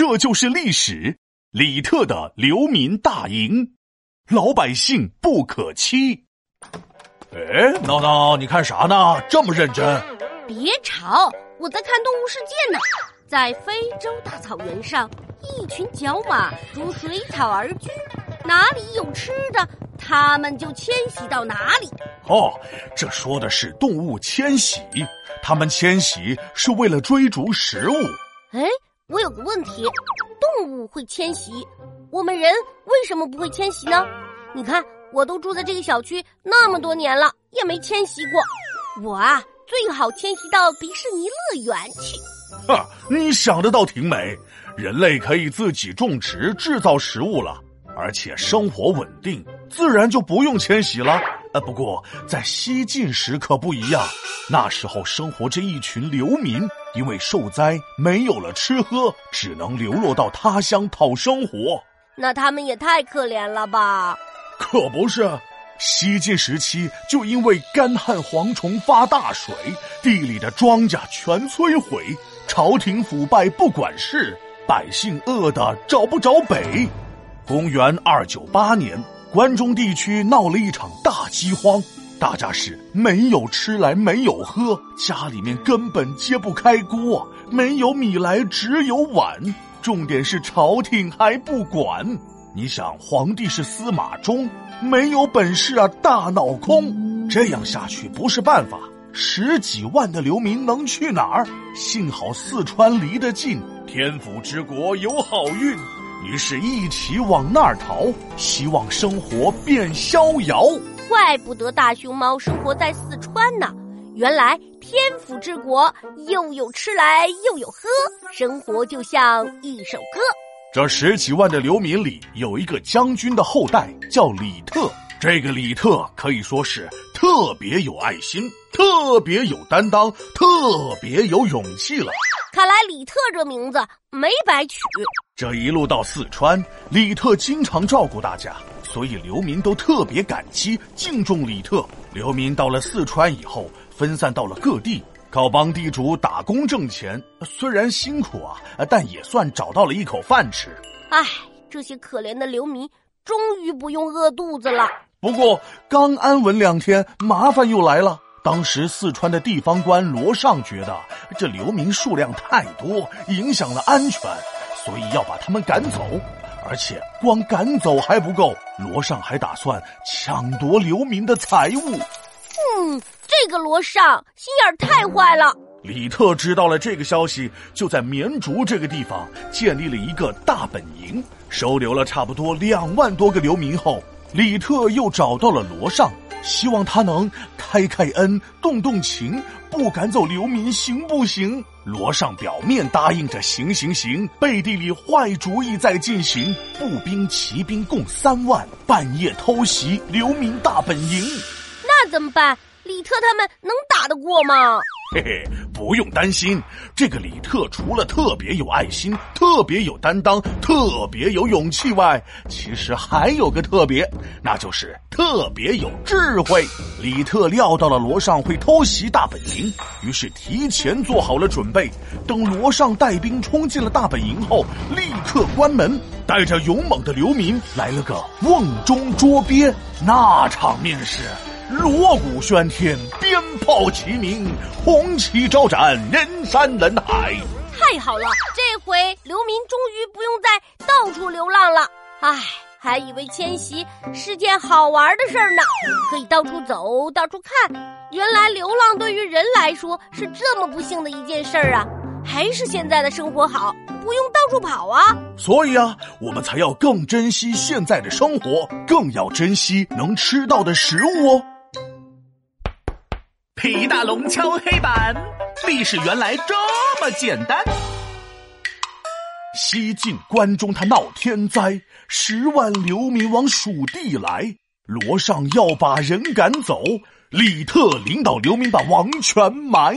这就是历史。李特的流民大营，老百姓不可欺。哎，闹闹，你看啥呢？这么认真？别吵，我在看《动物世界》呢。在非洲大草原上，一群角马如水草而居，哪里有吃的，它们就迁徙到哪里。哦，这说的是动物迁徙，它们迁徙是为了追逐食物。哎，我有个问题，动物会迁徙，我们人为什么不会迁徙呢？你看，我都住在这个小区那么多年了，也没迁徙过。我啊，最好迁徙到迪士尼乐园去。哈，你想的倒挺美。人类可以自己种植、制造食物了，而且生活稳定，自然就不用迁徙了。呃，不过在西晋时可不一样，那时候生活着一群流民，因为受灾没有了吃喝，只能流落到他乡讨生活。那他们也太可怜了吧？可不是。西晋时期，就因为干旱蝗虫发大水，地里的庄稼全摧毁，朝廷腐败不管事，百姓饿得找不着北。公元二九八年，关中地区闹了一场大饥荒，大家是没有吃来没有喝，家里面根本揭不开锅，没有米来只有碗，重点是朝廷还不管。你想，皇帝是司马衷。没有本事啊，大脑空！这样下去不是办法。十几万的流民能去哪儿？幸好四川离得近，天府之国有好运，于是一起往那儿逃，希望生活变逍遥。怪不得大熊猫生活在四川呢，原来天府之国又有吃来又有喝，生活就像一首歌。这十几万的流民里，有一个将军的后代叫李特。这个李特可以说是特别有爱心、特别有担当、特别有勇气了。看来李特这名字没白取。这一路到四川，李特经常照顾大家，所以流民都特别感激、敬重李特。流民到了四川以后，分散到了各地。靠帮地主打工挣钱，虽然辛苦啊，但也算找到了一口饭吃。唉，这些可怜的流民终于不用饿肚子了。不过刚安稳两天，麻烦又来了。当时四川的地方官罗尚觉得这流民数量太多，影响了安全，所以要把他们赶走。而且光赶走还不够，罗尚还打算抢夺流民的财物。嗯。这个罗尚心眼太坏了。李特知道了这个消息，就在绵竹这个地方建立了一个大本营，收留了差不多两万多个流民后，李特又找到了罗尚，希望他能开开恩、动动情，不赶走流民，行不行？罗尚表面答应着，行行行，背地里坏主意在进行，步兵、骑兵共三万，半夜偷袭流民大本营，那怎么办？李特他们能打得过吗？嘿嘿，不用担心。这个李特除了特别有爱心、特别有担当、特别有勇气外，其实还有个特别，那就是特别有智慧。李特料到了罗尚会偷袭大本营，于是提前做好了准备。等罗尚带兵冲进了大本营后，立刻关门，带着勇猛的流民来了个瓮中捉鳖，那场面是。锣鼓喧天，鞭炮齐鸣，红旗招展，人山人海。太好了，这回流民终于不用再到处流浪了。唉，还以为迁徙是件好玩的事儿呢，可以到处走，到处看。原来流浪对于人来说是这么不幸的一件事儿啊！还是现在的生活好，不用到处跑啊。所以啊，我们才要更珍惜现在的生活，更要珍惜能吃到的食物哦。皮大龙敲黑板，历史原来这么简单。西晋关中他闹天灾，十万流民往蜀地来，罗尚要把人赶走，李特领导流民把王权埋。